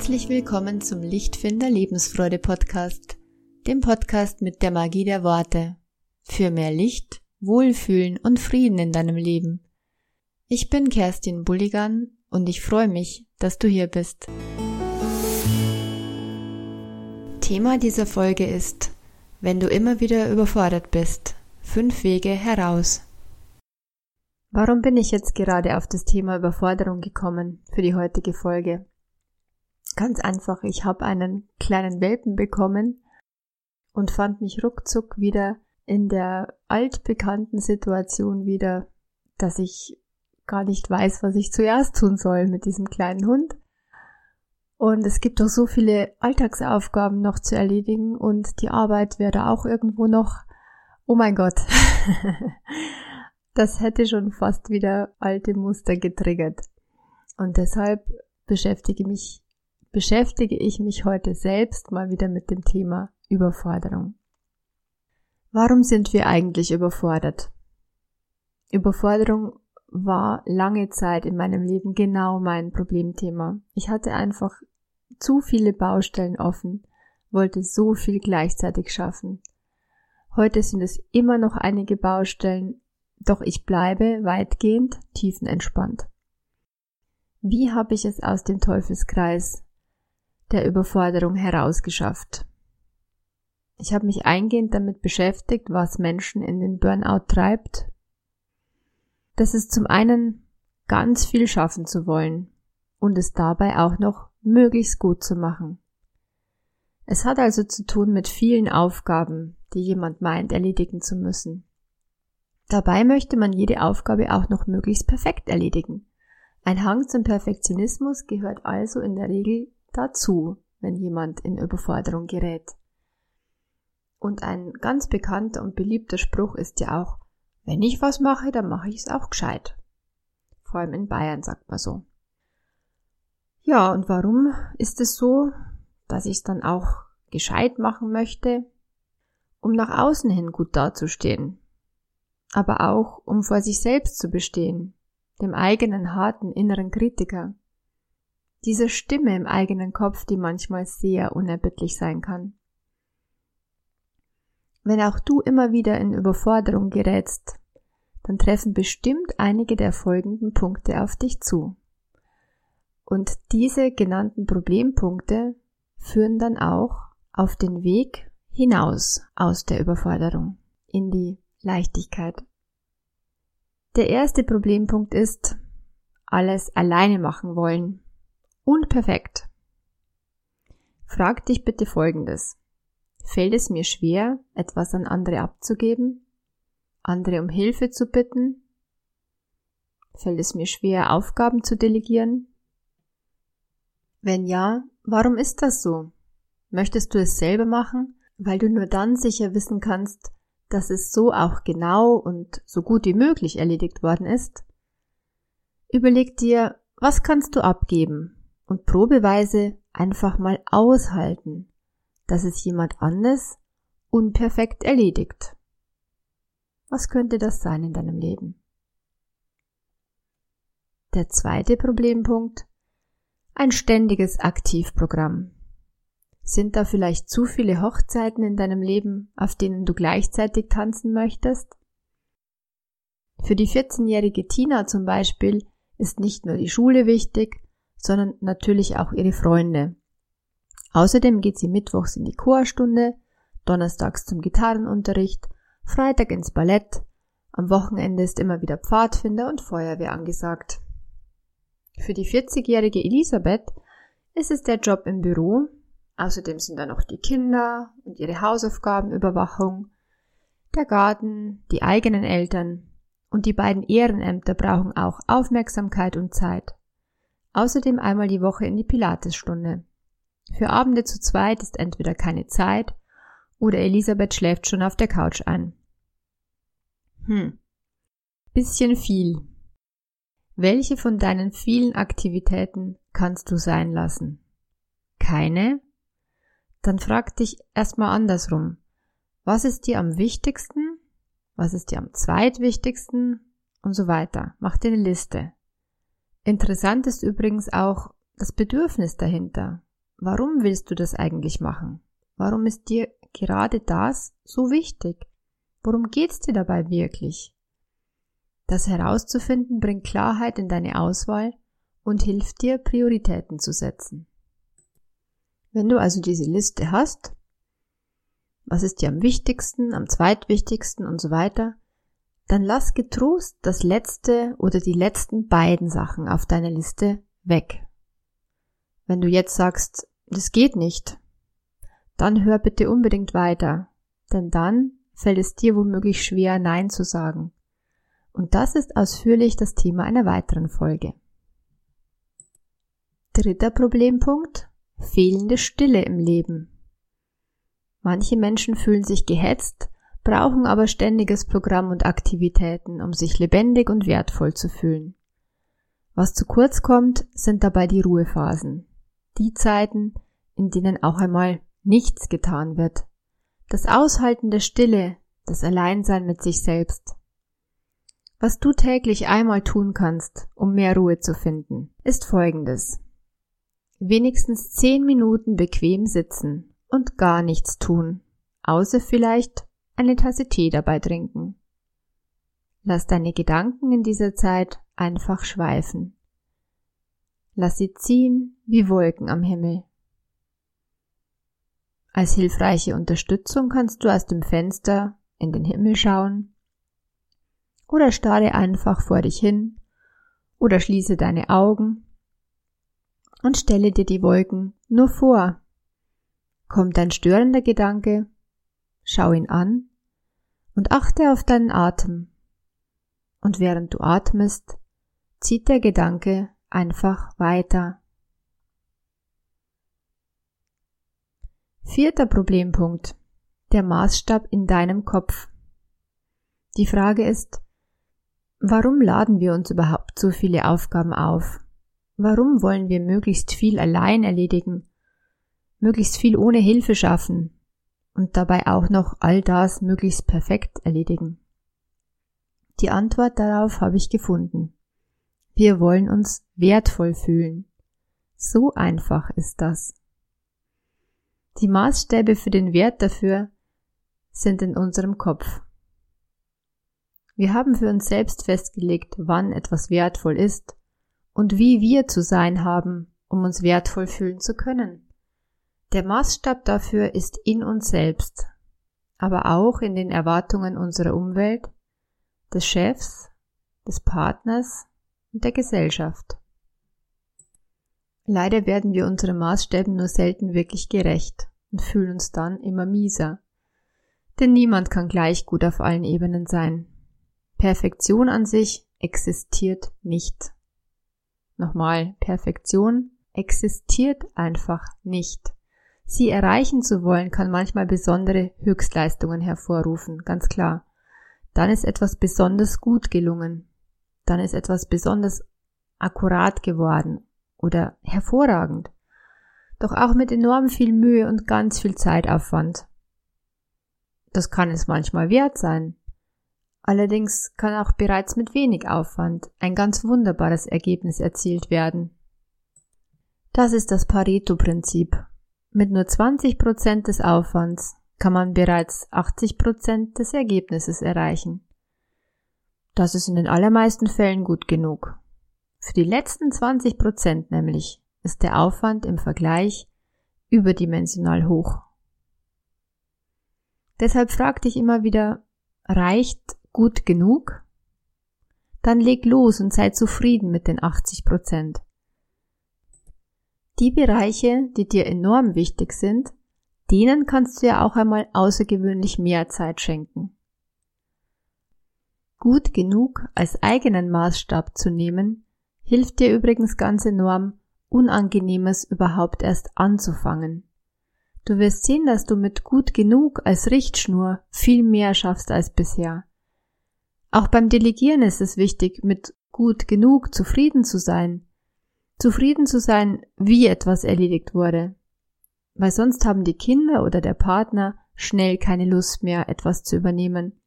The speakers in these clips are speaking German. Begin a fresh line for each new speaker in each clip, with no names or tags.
Herzlich willkommen zum Lichtfinder Lebensfreude Podcast, dem Podcast mit der Magie der Worte. Für mehr Licht, Wohlfühlen und Frieden in deinem Leben. Ich bin Kerstin Bulligan und ich freue mich, dass du hier bist. Thema dieser Folge ist, wenn du immer wieder überfordert bist, fünf Wege heraus. Warum bin ich jetzt gerade auf das Thema Überforderung gekommen für die heutige Folge? Ganz einfach, ich habe einen kleinen Welpen bekommen und fand mich ruckzuck wieder in der altbekannten Situation wieder, dass ich gar nicht weiß, was ich zuerst tun soll mit diesem kleinen Hund. Und es gibt doch so viele Alltagsaufgaben noch zu erledigen und die Arbeit wäre auch irgendwo noch. Oh mein Gott. das hätte schon fast wieder alte Muster getriggert. Und deshalb beschäftige mich beschäftige ich mich heute selbst mal wieder mit dem Thema Überforderung. Warum sind wir eigentlich überfordert? Überforderung war lange Zeit in meinem Leben genau mein Problemthema. Ich hatte einfach zu viele Baustellen offen, wollte so viel gleichzeitig schaffen. Heute sind es immer noch einige Baustellen, doch ich bleibe weitgehend tiefenentspannt. Wie habe ich es aus dem Teufelskreis der Überforderung herausgeschafft. Ich habe mich eingehend damit beschäftigt, was Menschen in den Burnout treibt. Das ist zum einen ganz viel schaffen zu wollen und es dabei auch noch möglichst gut zu machen. Es hat also zu tun mit vielen Aufgaben, die jemand meint erledigen zu müssen. Dabei möchte man jede Aufgabe auch noch möglichst perfekt erledigen. Ein Hang zum Perfektionismus gehört also in der Regel dazu, wenn jemand in Überforderung gerät. Und ein ganz bekannter und beliebter Spruch ist ja auch, wenn ich was mache, dann mache ich es auch gescheit. Vor allem in Bayern sagt man so. Ja, und warum ist es so, dass ich es dann auch gescheit machen möchte? Um nach außen hin gut dazustehen, aber auch um vor sich selbst zu bestehen, dem eigenen harten inneren Kritiker, diese Stimme im eigenen Kopf, die manchmal sehr unerbittlich sein kann. Wenn auch du immer wieder in Überforderung gerätst, dann treffen bestimmt einige der folgenden Punkte auf dich zu. Und diese genannten Problempunkte führen dann auch auf den Weg hinaus aus der Überforderung in die Leichtigkeit. Der erste Problempunkt ist, alles alleine machen wollen und perfekt. Frag dich bitte Folgendes. Fällt es mir schwer, etwas an andere abzugeben? Andere um Hilfe zu bitten? Fällt es mir schwer, Aufgaben zu delegieren? Wenn ja, warum ist das so? Möchtest du es selber machen, weil du nur dann sicher wissen kannst, dass es so auch genau und so gut wie möglich erledigt worden ist? Überleg dir, was kannst du abgeben und probeweise einfach mal aushalten, dass es jemand anders unperfekt erledigt. Was könnte das sein in deinem Leben? Der zweite Problempunkt ein ständiges Aktivprogramm. Sind da vielleicht zu viele Hochzeiten in deinem Leben, auf denen du gleichzeitig tanzen möchtest? Für die 14-jährige Tina zum Beispiel ist nicht nur die Schule wichtig, sondern natürlich auch ihre Freunde. Außerdem geht sie mittwochs in die Chorstunde, donnerstags zum Gitarrenunterricht, Freitag ins Ballett, am Wochenende ist immer wieder Pfadfinder und Feuerwehr angesagt. Für die 40-jährige Elisabeth ist es der Job im Büro, außerdem sind da noch die Kinder und ihre Hausaufgabenüberwachung, der Garten, die eigenen Eltern und die beiden Ehrenämter brauchen auch Aufmerksamkeit und Zeit. Außerdem einmal die Woche in die Pilatesstunde. Für Abende zu zweit ist entweder keine Zeit oder Elisabeth schläft schon auf der Couch ein. Hm. Bisschen viel. Welche von deinen vielen Aktivitäten kannst du sein lassen? Keine? Dann frag dich erstmal andersrum. Was ist dir am wichtigsten? Was ist dir am zweitwichtigsten? Und so weiter. Mach dir eine Liste. Interessant ist übrigens auch das Bedürfnis dahinter. warum willst du das eigentlich machen? Warum ist dir gerade das so wichtig? Worum geht's dir dabei wirklich? Das herauszufinden bringt Klarheit in deine Auswahl und hilft dir, Prioritäten zu setzen. Wenn du also diese Liste hast, was ist dir am wichtigsten, am zweitwichtigsten und so weiter, dann lass getrost das letzte oder die letzten beiden Sachen auf deiner Liste weg. Wenn du jetzt sagst, das geht nicht, dann hör bitte unbedingt weiter, denn dann fällt es dir womöglich schwer, Nein zu sagen. Und das ist ausführlich das Thema einer weiteren Folge. Dritter Problempunkt. Fehlende Stille im Leben. Manche Menschen fühlen sich gehetzt, brauchen aber ständiges Programm und Aktivitäten, um sich lebendig und wertvoll zu fühlen. Was zu kurz kommt, sind dabei die Ruhephasen. Die Zeiten, in denen auch einmal nichts getan wird. Das Aushalten der Stille, das Alleinsein mit sich selbst. Was du täglich einmal tun kannst, um mehr Ruhe zu finden, ist folgendes. Wenigstens zehn Minuten bequem sitzen und gar nichts tun, außer vielleicht eine Tasse Tee dabei trinken. Lass deine Gedanken in dieser Zeit einfach schweifen. Lass sie ziehen wie Wolken am Himmel. Als hilfreiche Unterstützung kannst du aus dem Fenster in den Himmel schauen oder starre einfach vor dich hin oder schließe deine Augen und stelle dir die Wolken nur vor. Kommt ein störender Gedanke, schau ihn an und achte auf deinen Atem. Und während du atmest, zieht der Gedanke einfach weiter. Vierter Problempunkt. Der Maßstab in deinem Kopf. Die Frage ist, warum laden wir uns überhaupt so viele Aufgaben auf? Warum wollen wir möglichst viel allein erledigen, möglichst viel ohne Hilfe schaffen und dabei auch noch all das möglichst perfekt erledigen? Die Antwort darauf habe ich gefunden. Wir wollen uns wertvoll fühlen. So einfach ist das. Die Maßstäbe für den Wert dafür sind in unserem Kopf. Wir haben für uns selbst festgelegt, wann etwas wertvoll ist und wie wir zu sein haben, um uns wertvoll fühlen zu können. Der Maßstab dafür ist in uns selbst, aber auch in den Erwartungen unserer Umwelt, des Chefs, des Partners und der Gesellschaft. Leider werden wir unseren Maßstäben nur selten wirklich gerecht und fühlen uns dann immer mieser. Denn niemand kann gleich gut auf allen Ebenen sein. Perfektion an sich existiert nicht. Nochmal, Perfektion existiert einfach nicht. Sie erreichen zu wollen, kann manchmal besondere Höchstleistungen hervorrufen, ganz klar. Dann ist etwas besonders gut gelungen. Dann ist etwas besonders akkurat geworden oder hervorragend. Doch auch mit enorm viel Mühe und ganz viel Zeitaufwand. Das kann es manchmal wert sein. Allerdings kann auch bereits mit wenig Aufwand ein ganz wunderbares Ergebnis erzielt werden. Das ist das Pareto-Prinzip. Mit nur 20 Prozent des Aufwands kann man bereits 80 Prozent des Ergebnisses erreichen. Das ist in den allermeisten Fällen gut genug. Für die letzten 20 Prozent nämlich ist der Aufwand im Vergleich überdimensional hoch. Deshalb frag dich immer wieder, reicht gut genug? Dann leg los und sei zufrieden mit den 80 Prozent. Die Bereiche, die dir enorm wichtig sind, denen kannst du ja auch einmal außergewöhnlich mehr Zeit schenken. Gut genug als eigenen Maßstab zu nehmen, hilft dir übrigens ganz enorm, Unangenehmes überhaupt erst anzufangen. Du wirst sehen, dass du mit gut genug als Richtschnur viel mehr schaffst als bisher. Auch beim Delegieren ist es wichtig, mit gut genug zufrieden zu sein. Zufrieden zu sein, wie etwas erledigt wurde. Weil sonst haben die Kinder oder der Partner schnell keine Lust mehr, etwas zu übernehmen,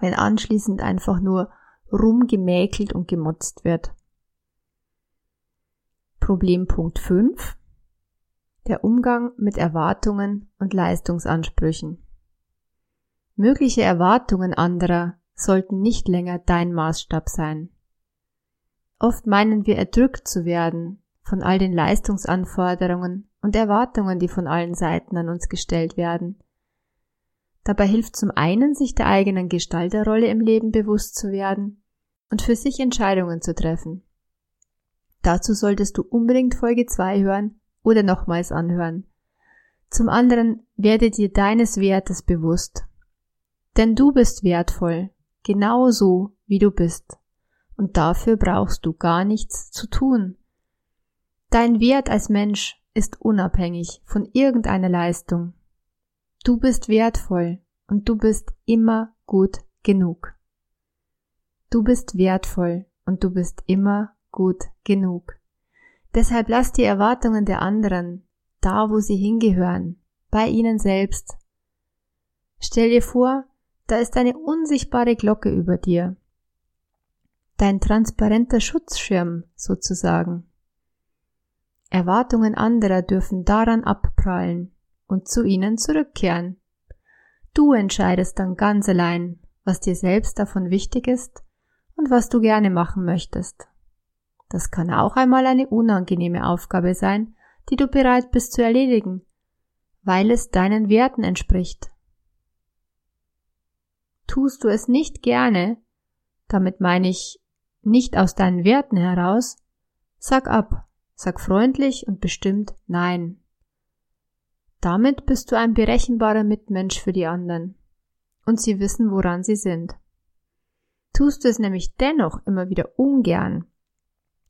wenn anschließend einfach nur rumgemäkelt und gemotzt wird. Problempunkt 5. Der Umgang mit Erwartungen und Leistungsansprüchen. Mögliche Erwartungen anderer sollten nicht länger dein Maßstab sein. Oft meinen wir erdrückt zu werden von all den Leistungsanforderungen und Erwartungen, die von allen Seiten an uns gestellt werden. Dabei hilft zum einen, sich der eigenen Gestalterrolle im Leben bewusst zu werden und für sich Entscheidungen zu treffen. Dazu solltest du unbedingt Folge 2 hören oder nochmals anhören. Zum anderen werde dir deines Wertes bewusst. Denn du bist wertvoll, genau so, wie du bist. Und dafür brauchst du gar nichts zu tun. Dein Wert als Mensch ist unabhängig von irgendeiner Leistung. Du bist wertvoll und du bist immer gut genug. Du bist wertvoll und du bist immer gut genug. Deshalb lass die Erwartungen der anderen da, wo sie hingehören, bei ihnen selbst. Stell dir vor, da ist eine unsichtbare Glocke über dir. Dein transparenter Schutzschirm sozusagen. Erwartungen anderer dürfen daran abprallen und zu ihnen zurückkehren. Du entscheidest dann ganz allein, was dir selbst davon wichtig ist und was du gerne machen möchtest. Das kann auch einmal eine unangenehme Aufgabe sein, die du bereit bist zu erledigen, weil es deinen Werten entspricht. Tust du es nicht gerne, damit meine ich nicht aus deinen Werten heraus, sag ab, sag freundlich und bestimmt Nein. Damit bist du ein berechenbarer Mitmensch für die anderen. Und sie wissen, woran sie sind. Tust du es nämlich dennoch immer wieder ungern,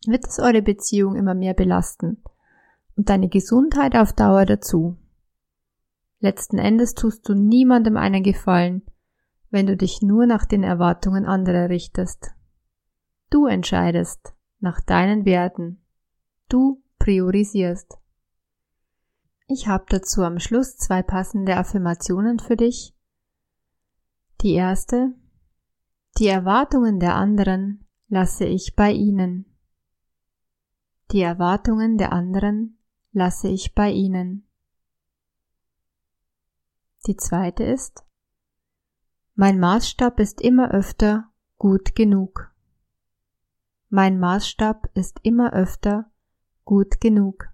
wird es eure Beziehung immer mehr belasten und deine Gesundheit auf Dauer dazu. Letzten Endes tust du niemandem einen Gefallen, wenn du dich nur nach den Erwartungen anderer richtest. Du entscheidest nach deinen Werten. Du priorisierst. Ich habe dazu am Schluss zwei passende Affirmationen für dich. Die erste. Die Erwartungen der anderen lasse ich bei ihnen. Die Erwartungen der anderen lasse ich bei ihnen. Die zweite ist, mein Maßstab ist immer öfter gut genug. Mein Maßstab ist immer öfter gut genug.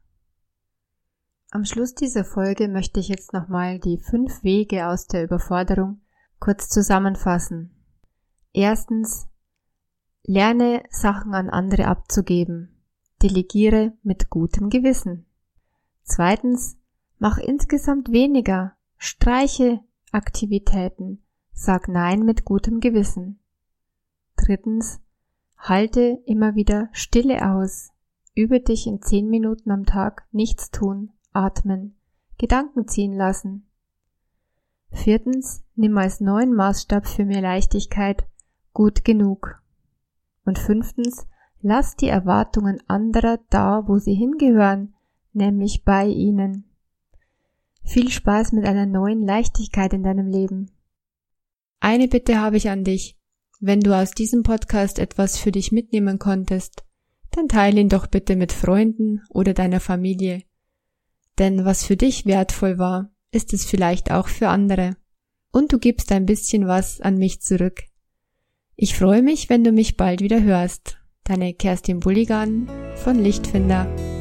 Am Schluss dieser Folge möchte ich jetzt nochmal die fünf Wege aus der Überforderung kurz zusammenfassen. Erstens, lerne Sachen an andere abzugeben. Delegiere mit gutem Gewissen. Zweitens, mach insgesamt weniger, streiche Aktivitäten, sag Nein mit gutem Gewissen. Drittens, halte immer wieder Stille aus, übe dich in zehn Minuten am Tag nichts tun, atmen, Gedanken ziehen lassen. Viertens, nimm als neuen Maßstab für mehr Leichtigkeit gut genug. Und fünftens, Lass die Erwartungen anderer da, wo sie hingehören, nämlich bei ihnen. Viel Spaß mit einer neuen Leichtigkeit in deinem Leben. Eine Bitte habe ich an dich. Wenn du aus diesem Podcast etwas für dich mitnehmen konntest, dann teile ihn doch bitte mit Freunden oder deiner Familie. Denn was für dich wertvoll war, ist es vielleicht auch für andere. Und du gibst ein bisschen was an mich zurück. Ich freue mich, wenn du mich bald wieder hörst. Deine Kerstin Bulligan von Lichtfinder.